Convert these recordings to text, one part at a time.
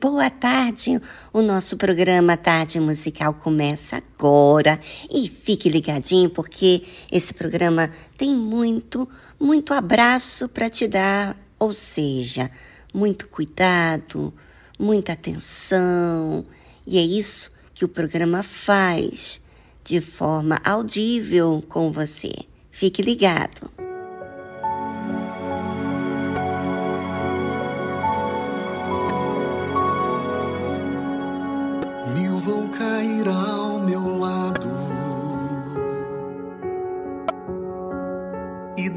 Boa tarde! O nosso programa Tarde Musical começa agora e fique ligadinho porque esse programa tem muito, muito abraço para te dar, ou seja, muito cuidado, muita atenção e é isso que o programa faz de forma audível com você. Fique ligado!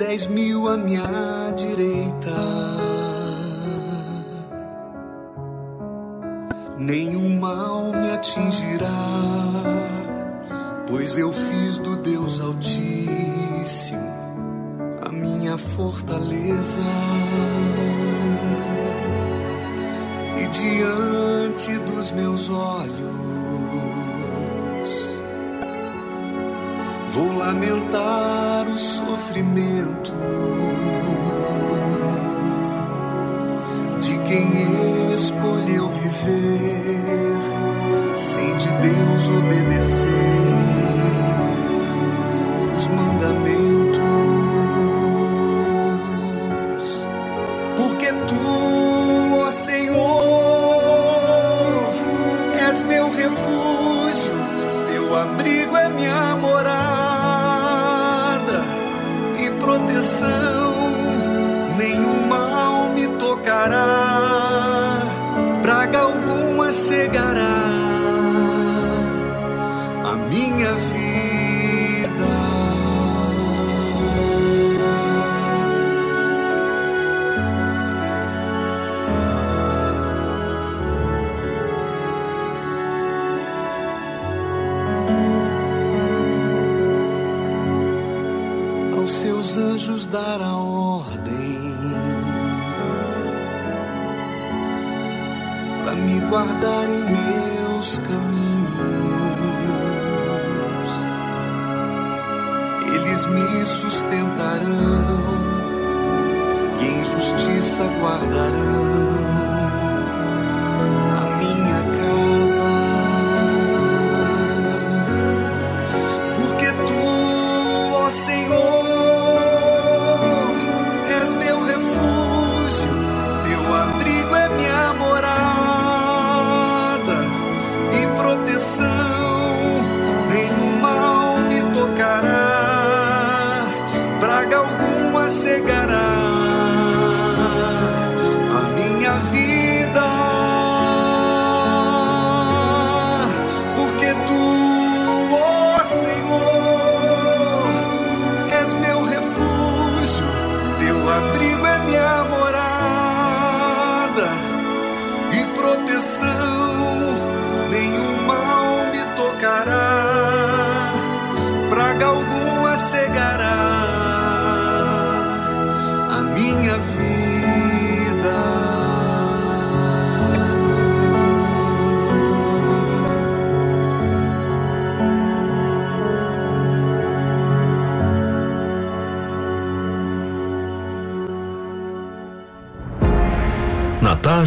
dez mil à minha direita. Nenhum mal me atingirá, pois eu fiz do Deus Altíssimo a minha fortaleza. E diante dos meus olhos vou lamentar o sofrimento de quem escolheu viver sem de Deus obedecer os mandamentos. Porque tu, ó Senhor, és meu refúgio, teu abrigo proteção, nenhum mal me tocará, praga alguma chegará a minha vida. Dará ordens para me guardar em meus caminhos. Eles me sustentarão e em justiça guardarão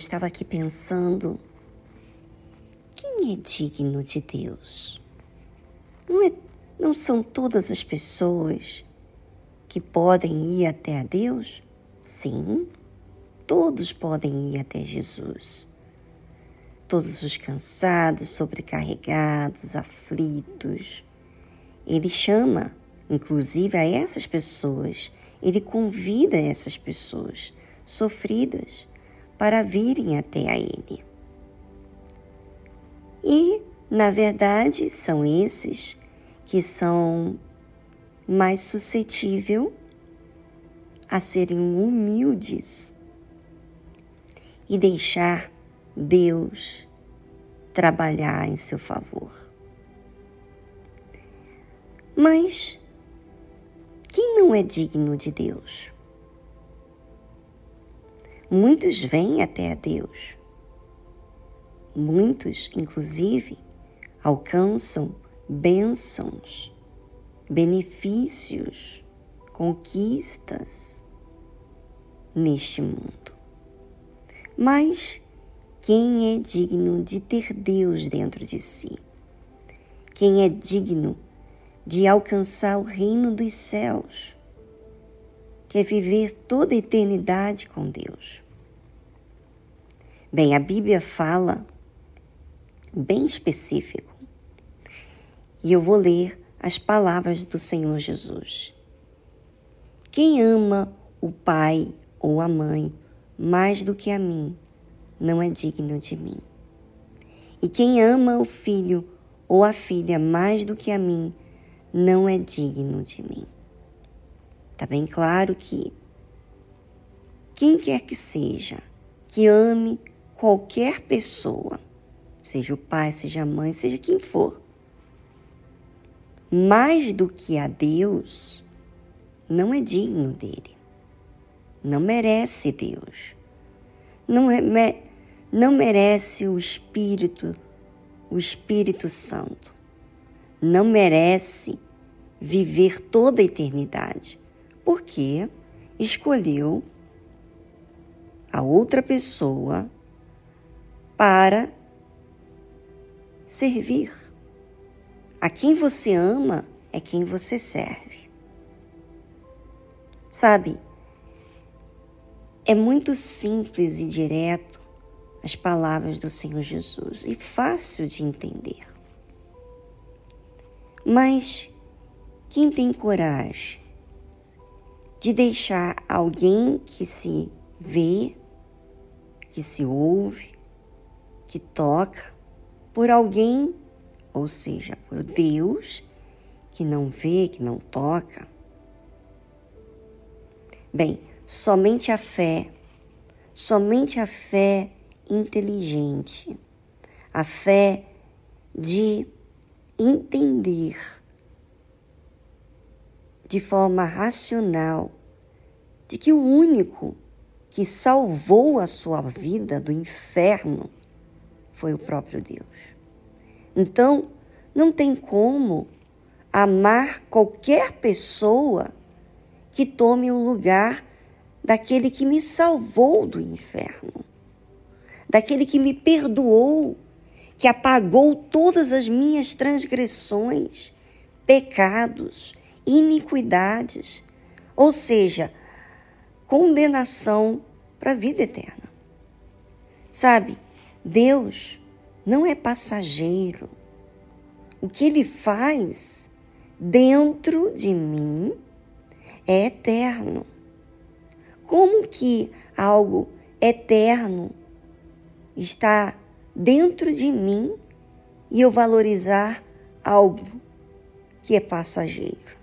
Estava aqui pensando: quem é digno de Deus? Não, é, não são todas as pessoas que podem ir até a Deus? Sim, todos podem ir até Jesus. Todos os cansados, sobrecarregados, aflitos. Ele chama, inclusive, a essas pessoas, ele convida essas pessoas sofridas para virem até a Ele. E, na verdade, são esses que são mais suscetíveis a serem humildes e deixar Deus trabalhar em seu favor. Mas quem não é digno de Deus? Muitos vêm até a Deus. Muitos, inclusive, alcançam bênçãos, benefícios, conquistas neste mundo. Mas quem é digno de ter Deus dentro de si? Quem é digno de alcançar o reino dos céus? Quer viver toda a eternidade com Deus? Bem, a Bíblia fala bem específico. E eu vou ler as palavras do Senhor Jesus. Quem ama o pai ou a mãe mais do que a mim, não é digno de mim. E quem ama o filho ou a filha mais do que a mim, não é digno de mim. Está bem claro que quem quer que seja que ame qualquer pessoa, seja o pai, seja a mãe, seja quem for, mais do que a Deus, não é digno dele. Não merece Deus. Não, é, não merece o Espírito, o Espírito Santo. Não merece viver toda a eternidade, porque escolheu a outra pessoa para servir. A quem você ama é quem você serve. Sabe, é muito simples e direto as palavras do Senhor Jesus e fácil de entender. Mas quem tem coragem de deixar alguém que se vê, que se ouve, que toca por alguém ou seja, por Deus que não vê, que não toca. Bem, somente a fé, somente a fé inteligente, a fé de entender de forma racional de que o único que salvou a sua vida do inferno foi o próprio Deus. Então, não tem como amar qualquer pessoa que tome o lugar daquele que me salvou do inferno, daquele que me perdoou, que apagou todas as minhas transgressões, pecados, iniquidades, ou seja, condenação para a vida eterna. Sabe, Deus não é passageiro. O que ele faz dentro de mim é eterno. Como que algo eterno está dentro de mim e eu valorizar algo que é passageiro?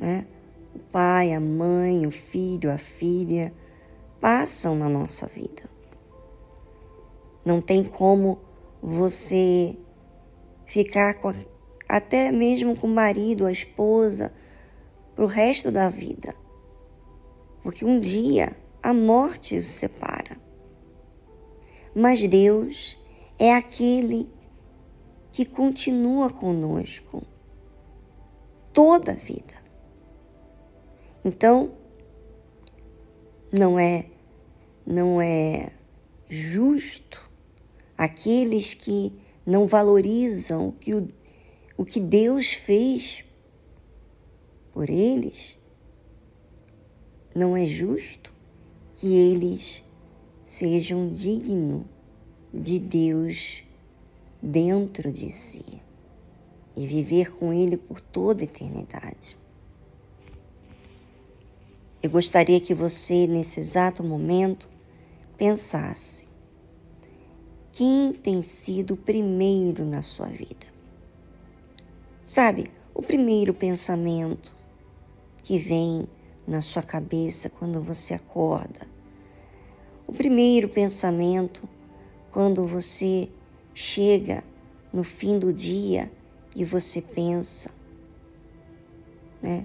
Né? O pai, a mãe, o filho, a filha passam na nossa vida. Não tem como você ficar com, até mesmo com o marido, a esposa, para o resto da vida. Porque um dia a morte os separa. Mas Deus é aquele que continua conosco toda a vida. Então, não é não é justo aqueles que não valorizam o que, o, o que Deus fez por eles, não é justo que eles sejam dignos de Deus dentro de si e viver com Ele por toda a eternidade. Eu gostaria que você, nesse exato momento, pensasse quem tem sido o primeiro na sua vida. Sabe, o primeiro pensamento que vem na sua cabeça quando você acorda. O primeiro pensamento quando você chega no fim do dia e você pensa, né?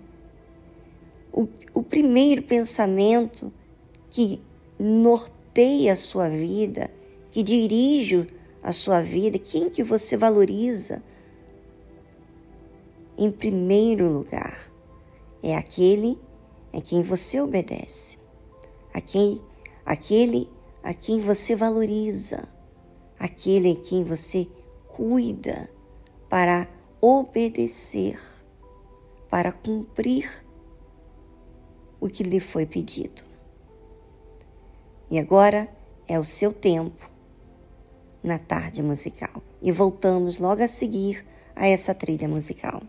O, o primeiro pensamento que norteia a sua vida que dirige a sua vida, quem que você valoriza? Em primeiro lugar, é aquele a quem você obedece, a quem, aquele a quem você valoriza, aquele a quem você cuida para obedecer, para cumprir o que lhe foi pedido. E agora é o seu tempo na tarde musical. E voltamos logo a seguir a essa trilha musical.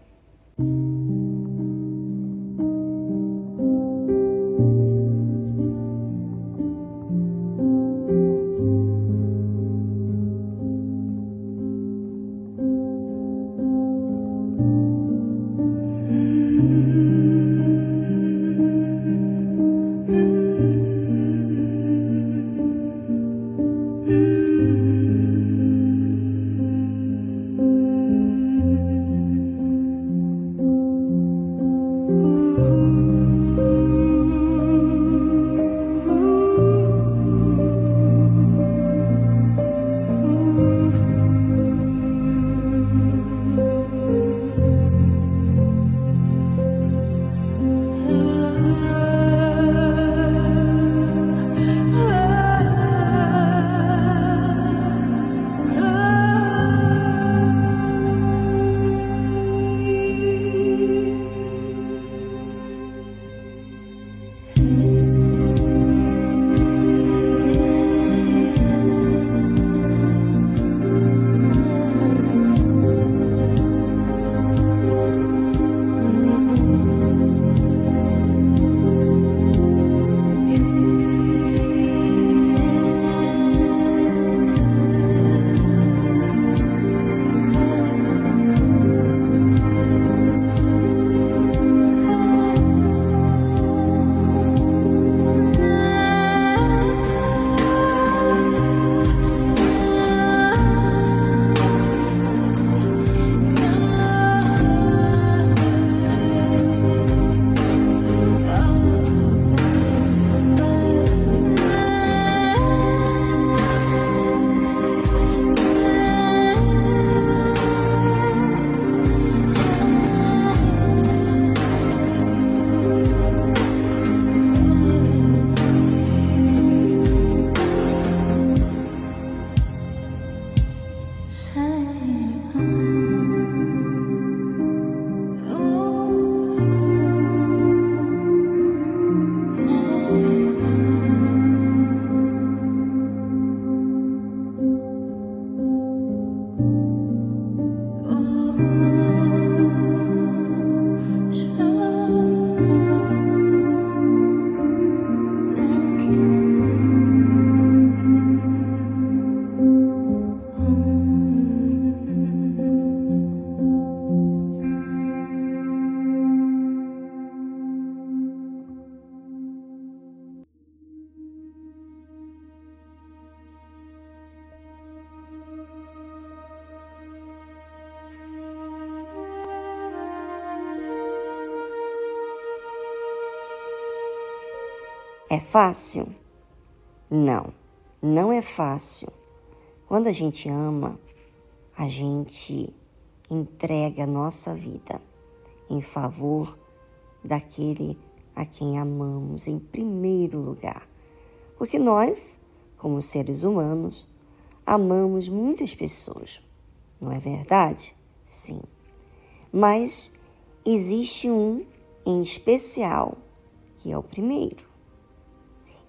Fácil? Não, não é fácil. Quando a gente ama, a gente entrega a nossa vida em favor daquele a quem amamos em primeiro lugar. Porque nós, como seres humanos, amamos muitas pessoas, não é verdade? Sim. Mas existe um em especial que é o primeiro.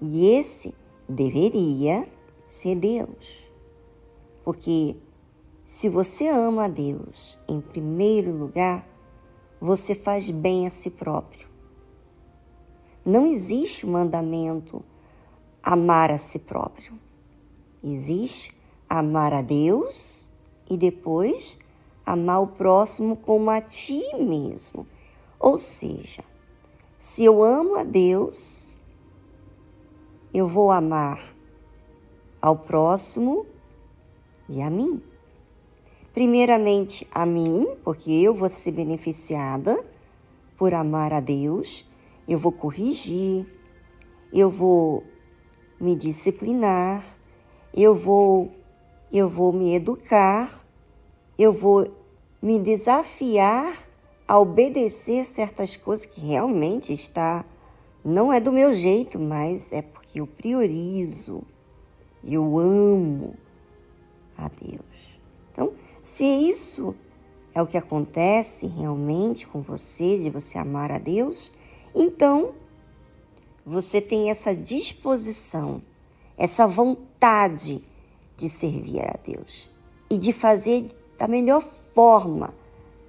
E esse deveria ser Deus. Porque se você ama a Deus em primeiro lugar, você faz bem a si próprio. Não existe o mandamento amar a si próprio. Existe amar a Deus e depois amar o próximo como a ti mesmo. Ou seja, se eu amo a Deus, eu vou amar ao próximo e a mim. Primeiramente a mim, porque eu vou ser beneficiada por amar a Deus, eu vou corrigir, eu vou me disciplinar, eu vou eu vou me educar, eu vou me desafiar a obedecer certas coisas que realmente está não é do meu jeito, mas é porque eu priorizo, eu amo a Deus. Então, se isso é o que acontece realmente com você, de você amar a Deus, então você tem essa disposição essa vontade de servir a Deus e de fazer da melhor forma,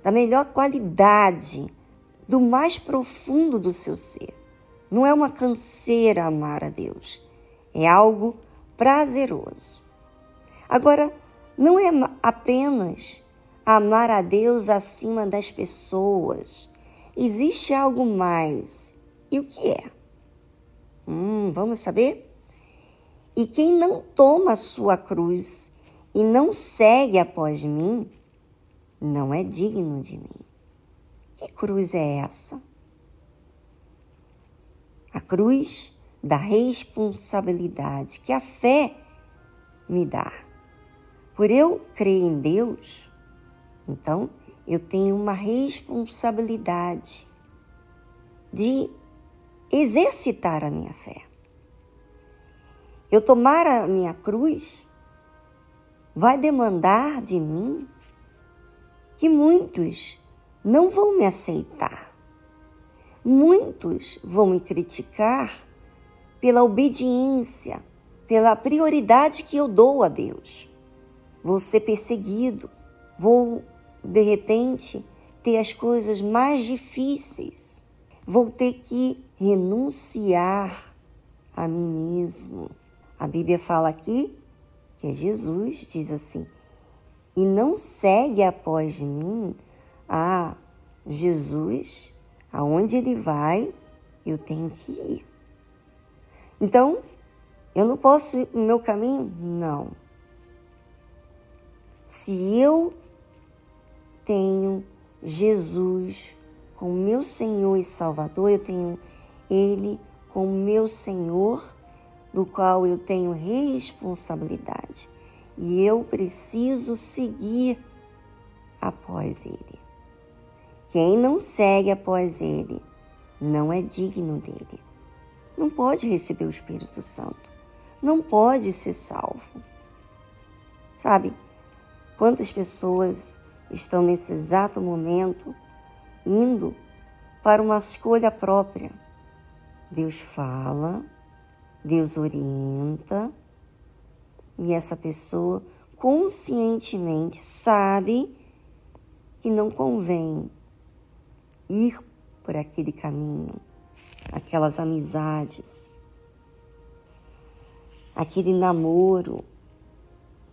da melhor qualidade, do mais profundo do seu ser. Não é uma canseira amar a Deus, é algo prazeroso. Agora, não é apenas amar a Deus acima das pessoas. Existe algo mais. E o que é? Hum, vamos saber? E quem não toma a sua cruz e não segue após mim, não é digno de mim. Que cruz é essa? A cruz da responsabilidade que a fé me dá. Por eu crer em Deus, então eu tenho uma responsabilidade de exercitar a minha fé. Eu tomar a minha cruz vai demandar de mim que muitos não vão me aceitar. Muitos vão me criticar pela obediência, pela prioridade que eu dou a Deus. Vou ser perseguido, vou de repente ter as coisas mais difíceis, vou ter que renunciar a mim mesmo. A Bíblia fala aqui que Jesus diz assim: e não segue após mim. Ah, Jesus, aonde ele vai, eu tenho que ir. Então, eu não posso ir o meu caminho? Não. Se eu tenho Jesus como meu Senhor e Salvador, eu tenho Ele como meu Senhor, do qual eu tenho responsabilidade. E eu preciso seguir após Ele. Quem não segue após Ele não é digno dele não pode receber o Espírito Santo, não pode ser salvo. Sabe, quantas pessoas estão nesse exato momento indo para uma escolha própria? Deus fala, Deus orienta, e essa pessoa conscientemente sabe que não convém ir por aquele caminho aquelas amizades, aquele namoro,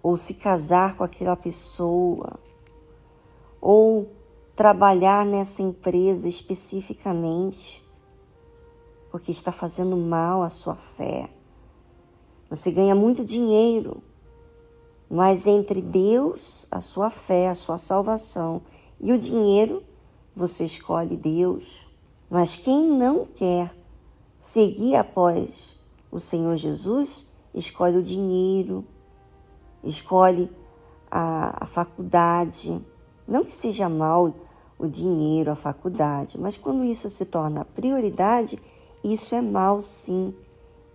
ou se casar com aquela pessoa, ou trabalhar nessa empresa especificamente, porque está fazendo mal à sua fé. Você ganha muito dinheiro, mas entre Deus, a sua fé, a sua salvação e o dinheiro, você escolhe Deus. Mas quem não quer seguir após o Senhor Jesus, escolhe o dinheiro, escolhe a, a faculdade. Não que seja mal o dinheiro, a faculdade, mas quando isso se torna prioridade, isso é mal sim.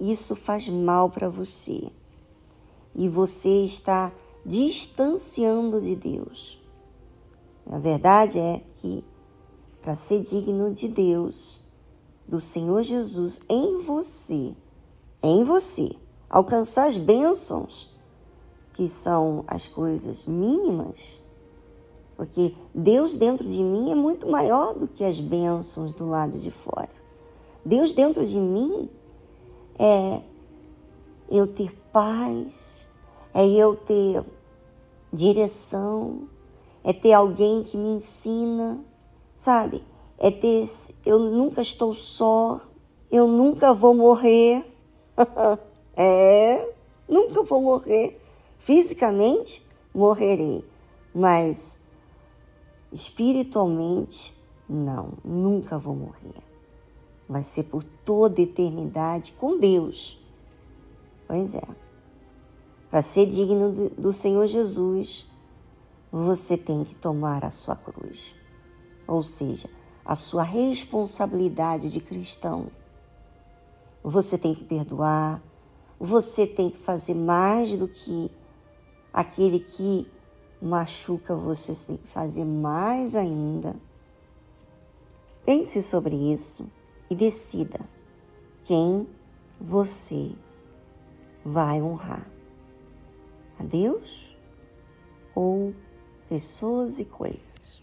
Isso faz mal para você. E você está distanciando de Deus. A verdade é que para ser digno de Deus, do Senhor Jesus em você, em você, alcançar as bênçãos, que são as coisas mínimas, porque Deus dentro de mim é muito maior do que as bênçãos do lado de fora. Deus dentro de mim é eu ter paz, é eu ter direção, é ter alguém que me ensina, sabe? É ter, eu nunca estou só, eu nunca vou morrer. é, nunca vou morrer. Fisicamente, morrerei, mas espiritualmente, não, nunca vou morrer. Vai ser por toda eternidade com Deus. Pois é. Para ser digno do Senhor Jesus, você tem que tomar a sua cruz ou seja, a sua responsabilidade de cristão. Você tem que perdoar, você tem que fazer mais do que aquele que machuca, você tem que fazer mais ainda. Pense sobre isso e decida quem você vai honrar? A Deus ou pessoas e coisas?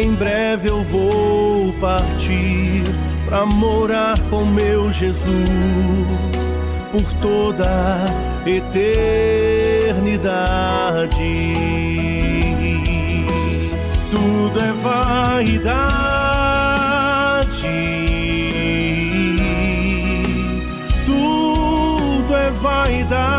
em breve eu vou partir para morar com meu Jesus por toda eternidade. Tudo é vaidade. Tudo é vaidade.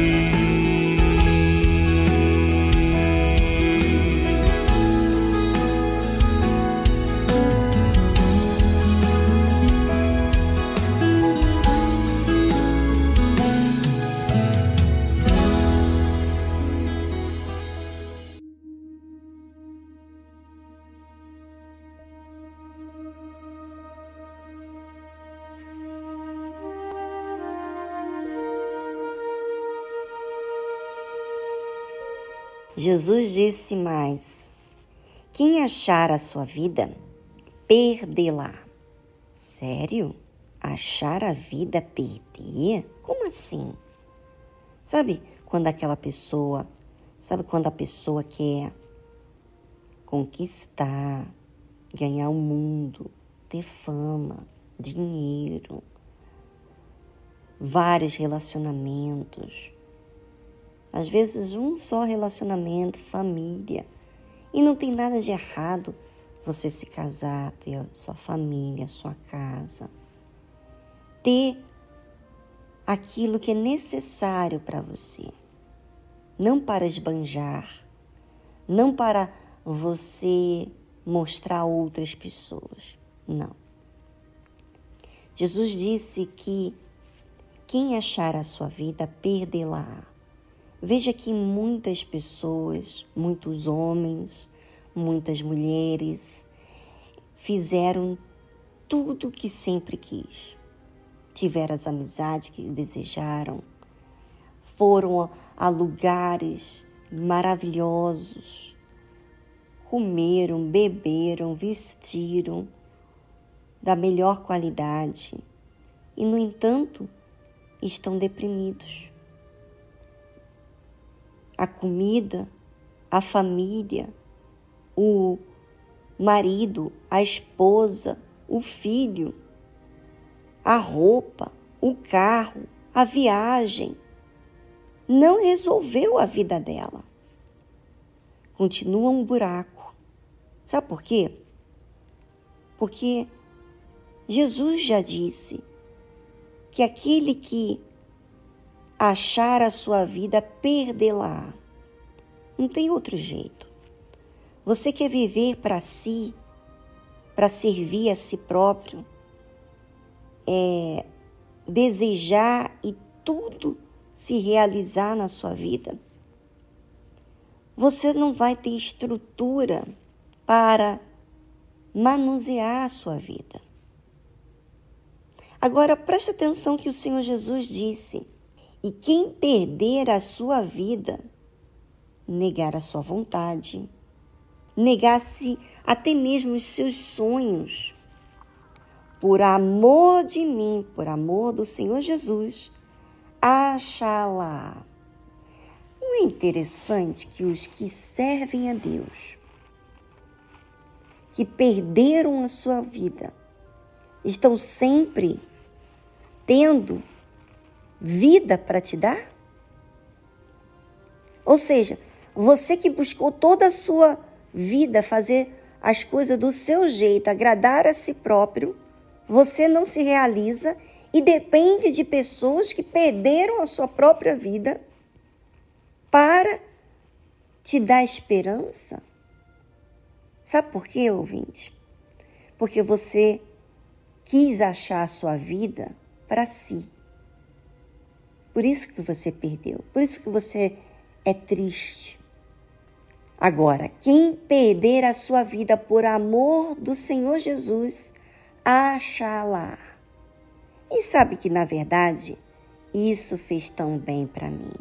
Jesus disse mais: Quem achar a sua vida, perdê-la. Sério? Achar a vida, perder? Como assim? Sabe quando aquela pessoa, sabe quando a pessoa quer conquistar, ganhar o mundo, ter fama, dinheiro, vários relacionamentos, às vezes, um só relacionamento, família. E não tem nada de errado você se casar, ter sua família, sua casa. Ter aquilo que é necessário para você. Não para esbanjar, não para você mostrar a outras pessoas. Não. Jesus disse que quem achar a sua vida, perdê-la. Veja que muitas pessoas, muitos homens, muitas mulheres fizeram tudo o que sempre quis. Tiveram as amizades que desejaram, foram a lugares maravilhosos, comeram, beberam, vestiram da melhor qualidade e, no entanto, estão deprimidos a comida, a família, o marido, a esposa, o filho, a roupa, o carro, a viagem. Não resolveu a vida dela. Continua um buraco. Sabe por quê? Porque Jesus já disse que aquele que achar a sua vida, perdê-la. Não tem outro jeito. Você quer viver para si, para servir a si próprio, é, desejar e tudo se realizar na sua vida, você não vai ter estrutura para manusear a sua vida. Agora preste atenção que o Senhor Jesus disse: e quem perder a sua vida, negar a sua vontade, negasse até mesmo os seus sonhos. Por amor de mim, por amor do Senhor Jesus, achalá. Não é interessante que os que servem a Deus, que perderam a sua vida, estão sempre tendo vida para te dar? Ou seja, você que buscou toda a sua vida fazer as coisas do seu jeito, agradar a si próprio, você não se realiza e depende de pessoas que perderam a sua própria vida para te dar esperança. Sabe por quê, ouvinte? Porque você quis achar a sua vida para si. Por isso que você perdeu, por isso que você é triste. Agora, quem perder a sua vida por amor do Senhor Jesus, achará. E sabe que, na verdade, isso fez tão bem para mim.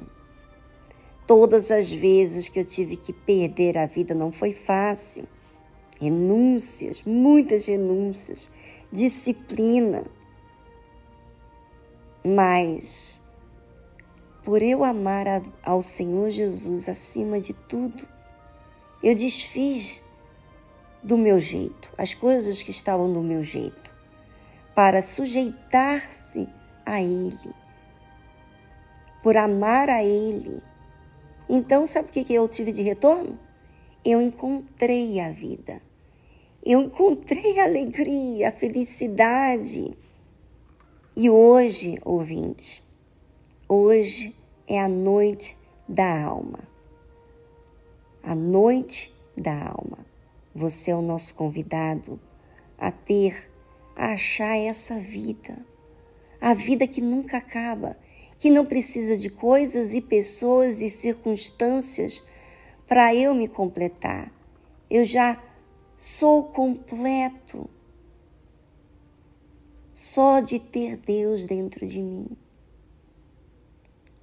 Todas as vezes que eu tive que perder a vida não foi fácil. Renúncias, muitas renúncias, disciplina. Mas por eu amar ao Senhor Jesus acima de tudo, eu desfiz do meu jeito, as coisas que estavam do meu jeito, para sujeitar-se a Ele, por amar a Ele. Então, sabe o que eu tive de retorno? Eu encontrei a vida. Eu encontrei a alegria, a felicidade. E hoje, ouvinte, Hoje é a noite da alma. A noite da alma. Você é o nosso convidado a ter, a achar essa vida. A vida que nunca acaba, que não precisa de coisas e pessoas e circunstâncias para eu me completar. Eu já sou completo só de ter Deus dentro de mim.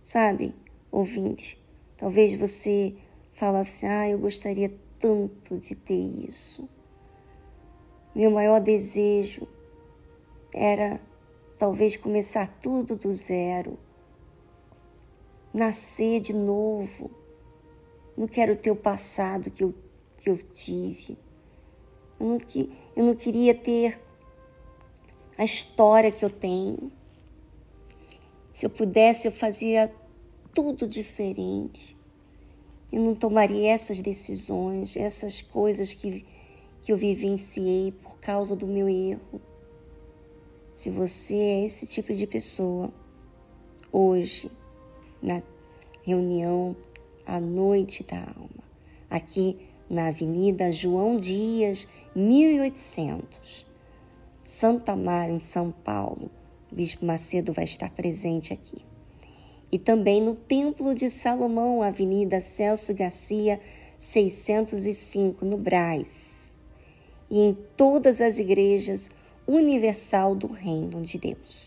Sabe, ouvinte, talvez você fale assim: ah, eu gostaria tanto de ter isso. Meu maior desejo era talvez começar tudo do zero, nascer de novo. Não quero ter o passado que eu, que eu tive. Eu não, eu não queria ter a história que eu tenho. Se eu pudesse, eu fazia tudo diferente. Eu não tomaria essas decisões, essas coisas que, que eu vivenciei por causa do meu erro. Se você é esse tipo de pessoa, hoje, na reunião à noite da alma, aqui na Avenida João Dias, 1800, Santa Mara, em São Paulo, o Bispo Macedo vai estar presente aqui. E também no Templo de Salomão, Avenida Celso Garcia, 605, no Braz. E em todas as igrejas universal do Reino de Deus.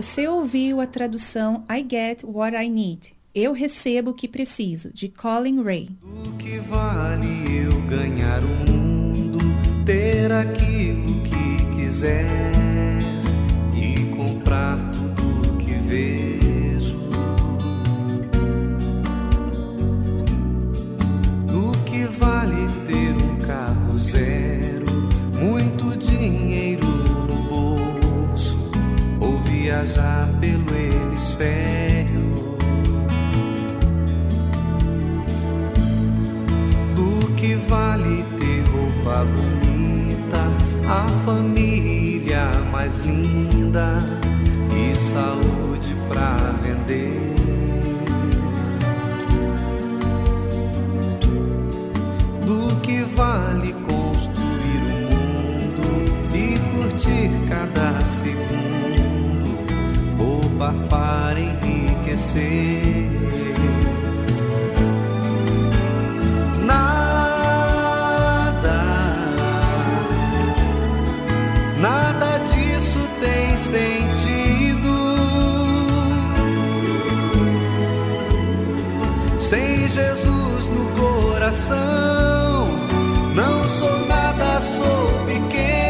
Você ouviu a tradução I Get What I Need. Eu recebo o que preciso, de Colin Ray. Do que vale eu ganhar o mundo, ter aquilo que quiser e comprar tudo que vejo? Viajar pelo hemisfério? Do que vale ter roupa bonita, a família mais linda e saúde pra vender? Do que vale construir o mundo e curtir cada poupar para enriquecer? Nada, nada disso tem sentido sem Jesus no coração. Não sou nada, sou pequeno,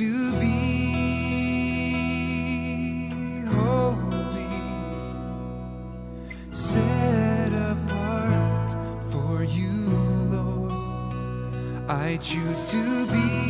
to be holy, set apart for you, Lord. I choose to be.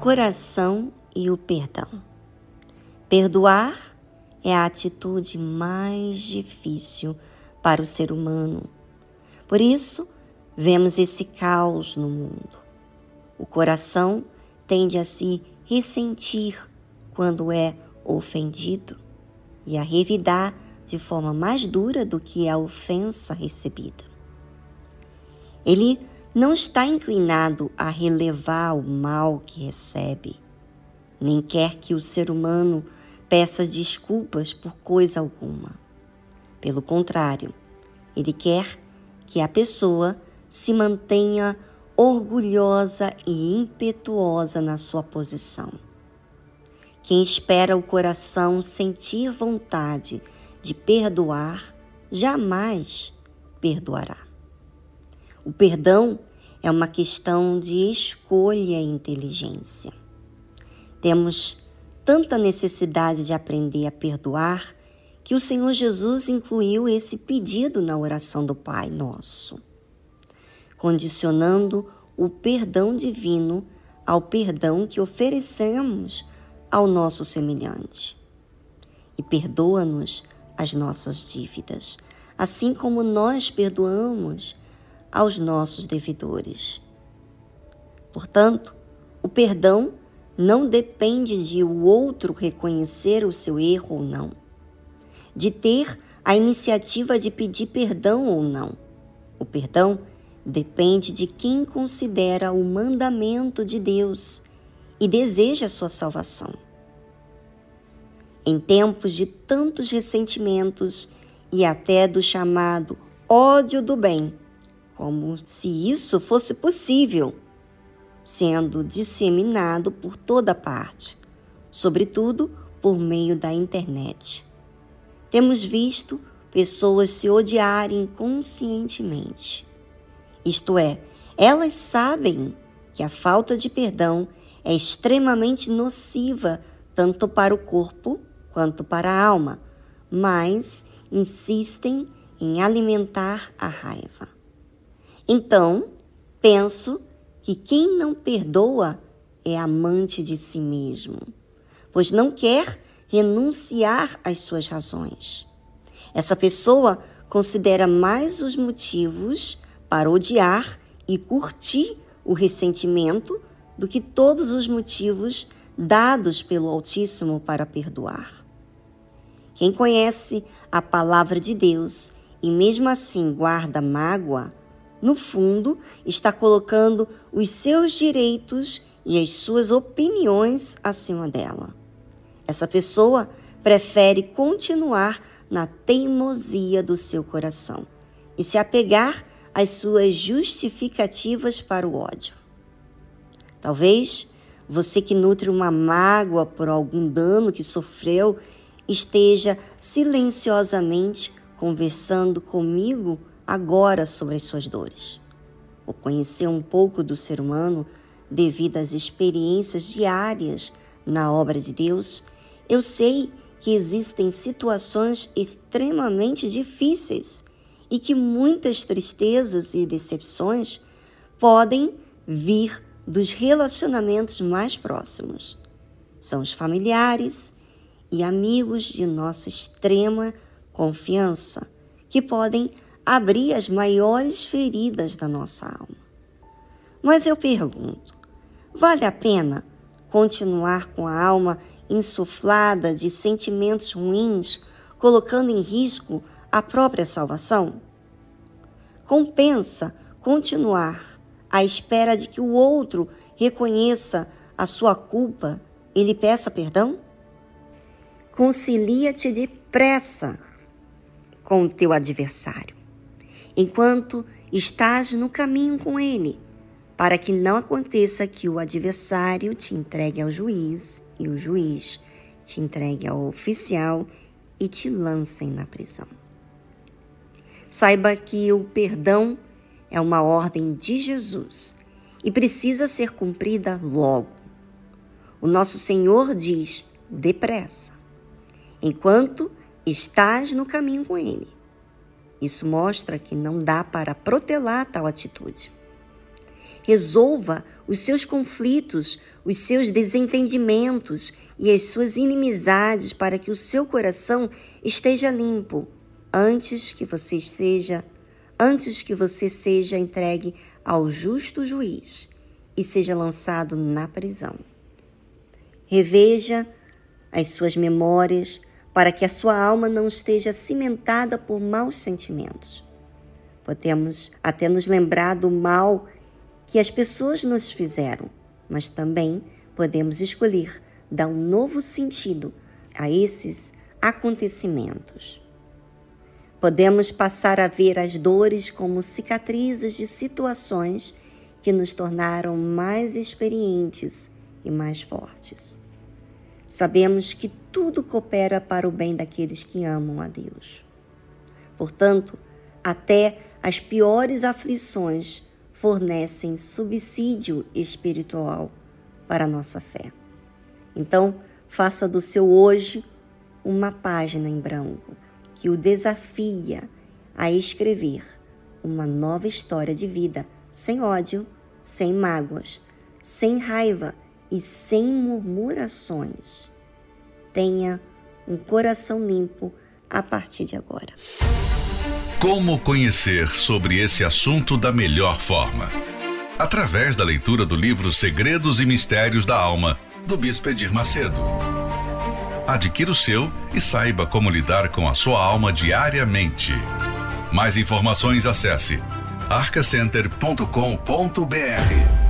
Coração e o perdão. Perdoar é a atitude mais difícil para o ser humano. Por isso, vemos esse caos no mundo. O coração tende a se ressentir quando é ofendido e a revidar de forma mais dura do que a ofensa recebida. Ele não está inclinado a relevar o mal que recebe, nem quer que o ser humano peça desculpas por coisa alguma. Pelo contrário, ele quer que a pessoa se mantenha orgulhosa e impetuosa na sua posição. Quem espera o coração sentir vontade de perdoar, jamais perdoará. O perdão é uma questão de escolha e inteligência. Temos tanta necessidade de aprender a perdoar que o Senhor Jesus incluiu esse pedido na oração do Pai Nosso, condicionando o perdão divino ao perdão que oferecemos ao nosso semelhante. E perdoa-nos as nossas dívidas, assim como nós perdoamos aos nossos devedores. Portanto, o perdão não depende de o outro reconhecer o seu erro ou não, de ter a iniciativa de pedir perdão ou não. O perdão depende de quem considera o mandamento de Deus e deseja a sua salvação. Em tempos de tantos ressentimentos e até do chamado ódio do bem, como se isso fosse possível, sendo disseminado por toda parte, sobretudo por meio da internet. Temos visto pessoas se odiarem conscientemente. Isto é, elas sabem que a falta de perdão é extremamente nociva tanto para o corpo quanto para a alma, mas insistem em alimentar a raiva. Então, penso que quem não perdoa é amante de si mesmo, pois não quer renunciar às suas razões. Essa pessoa considera mais os motivos para odiar e curtir o ressentimento do que todos os motivos dados pelo Altíssimo para perdoar. Quem conhece a palavra de Deus e mesmo assim guarda mágoa, no fundo, está colocando os seus direitos e as suas opiniões acima dela. Essa pessoa prefere continuar na teimosia do seu coração e se apegar às suas justificativas para o ódio. Talvez você que nutre uma mágoa por algum dano que sofreu esteja silenciosamente conversando comigo agora sobre as suas dores. O conhecer um pouco do ser humano devido às experiências diárias na obra de Deus, eu sei que existem situações extremamente difíceis e que muitas tristezas e decepções podem vir dos relacionamentos mais próximos. São os familiares e amigos de nossa extrema confiança que podem abrir as maiores feridas da nossa alma. Mas eu pergunto: vale a pena continuar com a alma insuflada de sentimentos ruins, colocando em risco a própria salvação? Compensa continuar à espera de que o outro reconheça a sua culpa e lhe peça perdão? Concilia-te depressa com o teu adversário, enquanto estás no caminho com ele, para que não aconteça que o adversário te entregue ao juiz e o juiz te entregue ao oficial e te lancem na prisão. Saiba que o perdão é uma ordem de Jesus e precisa ser cumprida logo. O nosso Senhor diz: depressa, enquanto estás no caminho com Ele. Isso mostra que não dá para protelar tal atitude. Resolva os seus conflitos, os seus desentendimentos e as suas inimizades para que o seu coração esteja limpo antes que você esteja antes que você seja entregue ao justo juiz e seja lançado na prisão. Reveja as suas memórias para que a sua alma não esteja cimentada por maus sentimentos. Podemos até nos lembrar do mal que as pessoas nos fizeram, mas também podemos escolher dar um novo sentido a esses acontecimentos. Podemos passar a ver as dores como cicatrizes de situações que nos tornaram mais experientes e mais fortes. Sabemos que tudo coopera para o bem daqueles que amam a Deus. Portanto, até as piores aflições fornecem subsídio espiritual para a nossa fé. Então, faça do seu hoje uma página em branco que o desafia a escrever uma nova história de vida sem ódio, sem mágoas, sem raiva e sem murmurações. Tenha um coração limpo a partir de agora. Como conhecer sobre esse assunto da melhor forma? Através da leitura do livro Segredos e Mistérios da Alma, do Bispo Edir Macedo. Adquira o seu e saiba como lidar com a sua alma diariamente. Mais informações acesse arcacenter.com.br.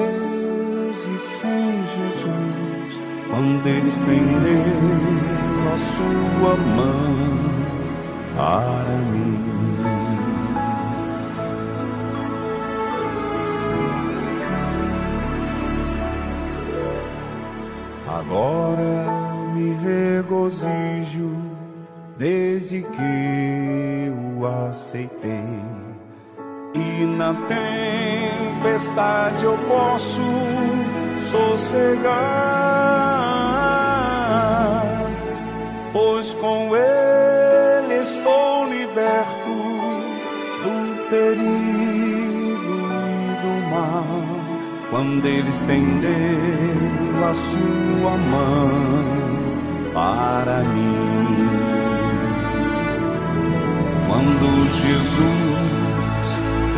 Deus e sem Jesus, quando Ele estendeu a sua mão para mim. Agora me regozijo desde que o aceitei. Na tempestade eu posso sossegar, pois com ele estou liberto do perigo e do mal. Quando ele estendeu a sua mão para mim. Quando Jesus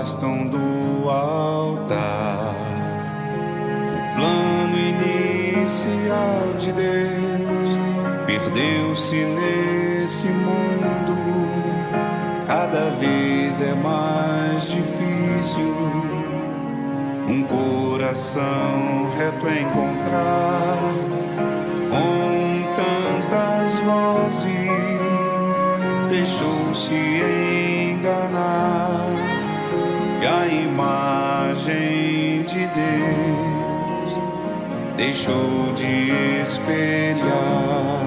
afastam do altar. O plano inicial de Deus perdeu-se nesse mundo. Cada vez é mais difícil um coração reto encontrar deixou de espelhar.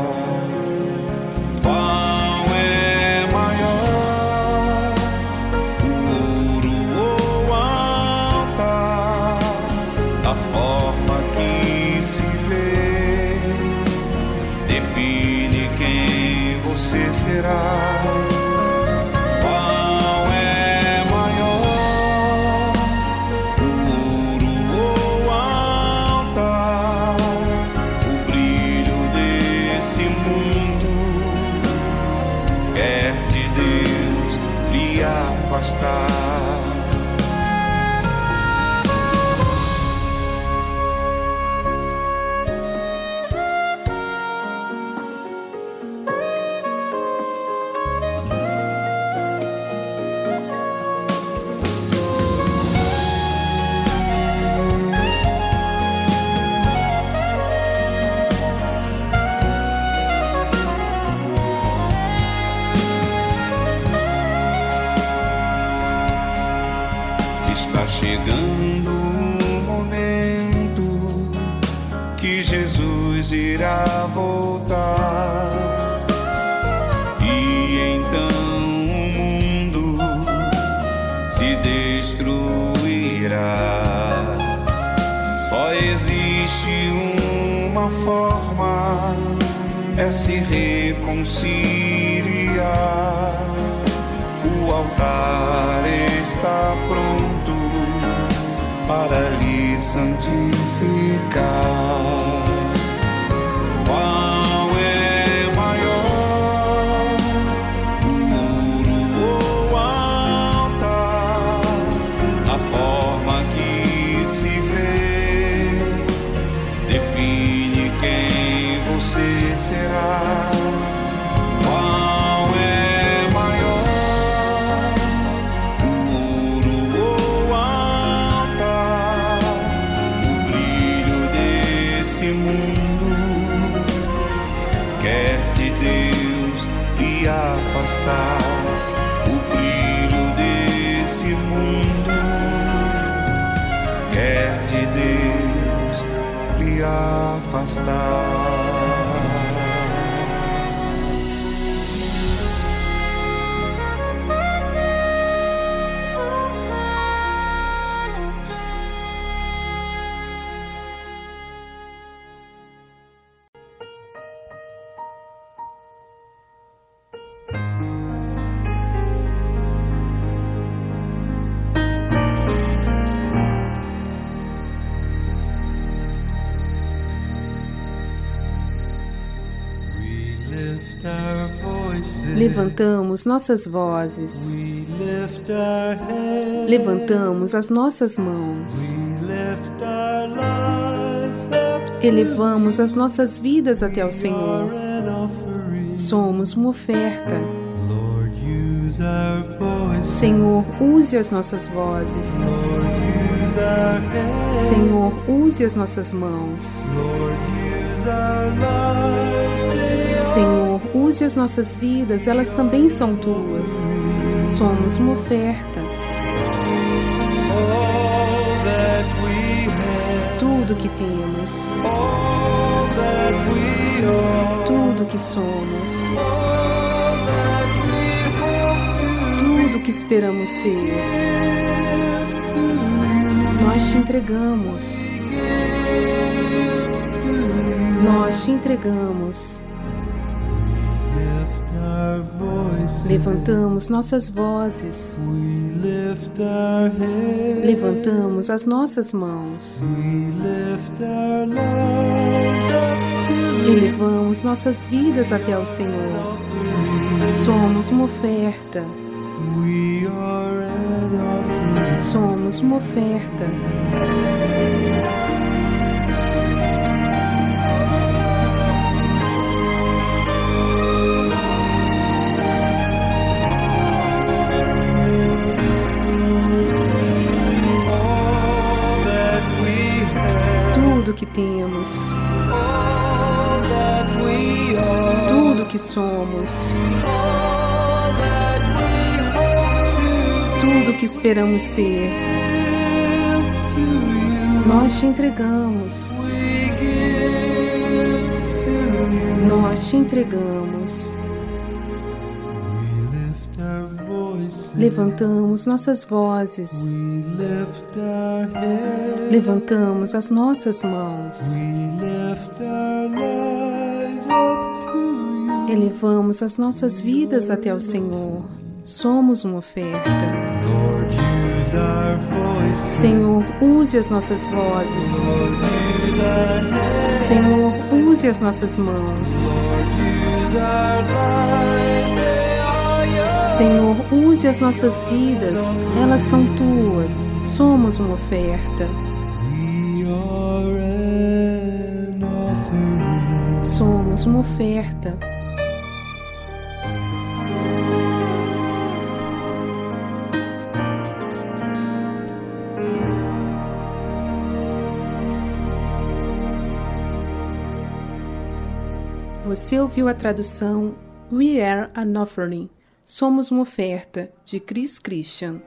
levantamos nossas vozes, levantamos as nossas mãos, elevamos as nossas vidas até ao Senhor. Somos uma oferta. Senhor, use as nossas vozes. Senhor, use as nossas mãos. Senhor, use as nossas vidas, elas também são tuas. Somos uma oferta. Tudo que temos, tudo que somos, tudo que esperamos ser, nós te entregamos. Nós te entregamos. Levantamos nossas vozes. Levantamos as nossas mãos. Elevamos nossas vidas até ao Senhor. Somos uma oferta. Somos uma oferta. Temos, tudo que somos, tudo que esperamos ser, nós te entregamos. Nós te entregamos. Levantamos nossas vozes. Levantamos as nossas mãos. Elevamos as nossas vidas até o Senhor. Somos uma oferta. Senhor, use as nossas vozes. Senhor, use as nossas mãos. Senhor, use as nossas vidas, elas são tuas, somos uma oferta. Somos uma oferta. Você ouviu a tradução We Are an Offering. Somos uma oferta de Chris Christian.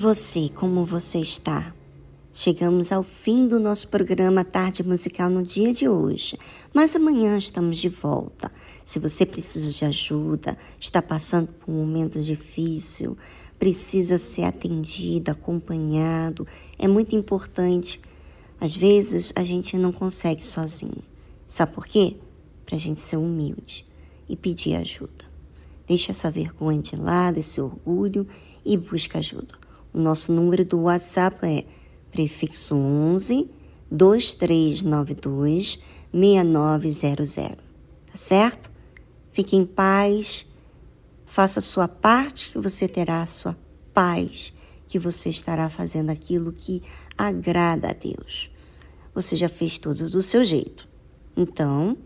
Você, como você está? Chegamos ao fim do nosso programa Tarde Musical no dia de hoje, mas amanhã estamos de volta. Se você precisa de ajuda, está passando por um momento difícil, precisa ser atendido, acompanhado, é muito importante. Às vezes a gente não consegue sozinho. Sabe por quê? Para a gente ser humilde e pedir ajuda. Deixa essa vergonha de lado, esse orgulho e busca ajuda. Nosso número do WhatsApp é prefixo 11 2392 6900. Tá certo? Fique em paz. Faça a sua parte que você terá a sua paz, que você estará fazendo aquilo que agrada a Deus. Você já fez tudo do seu jeito. Então,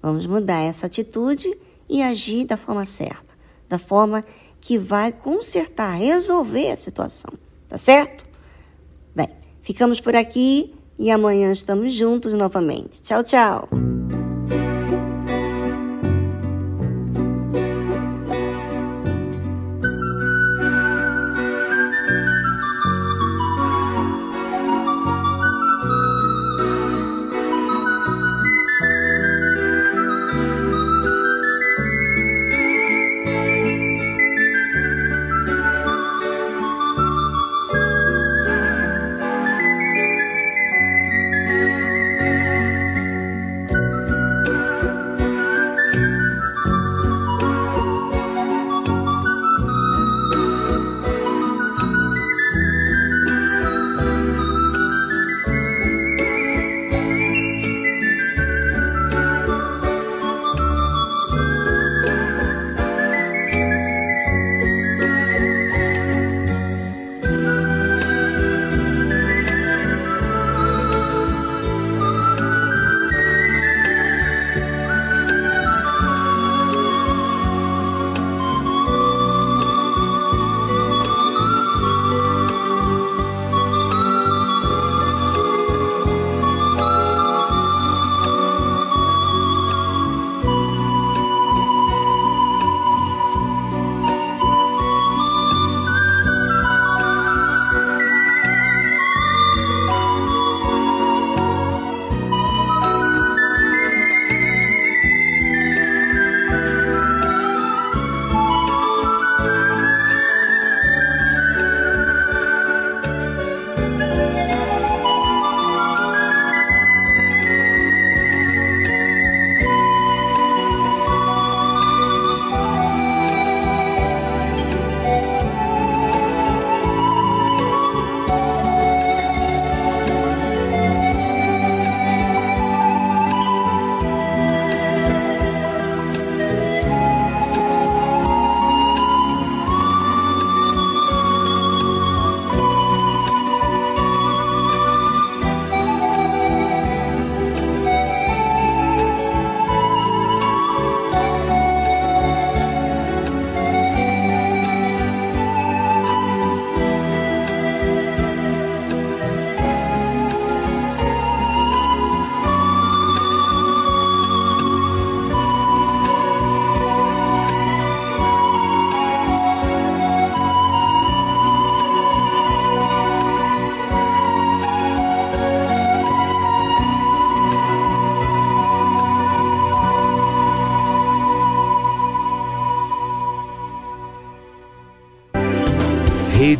vamos mudar essa atitude e agir da forma certa, da forma vai consertar, resolver a situação, tá certo? Bem, ficamos por aqui e amanhã estamos juntos novamente. Tchau, tchau.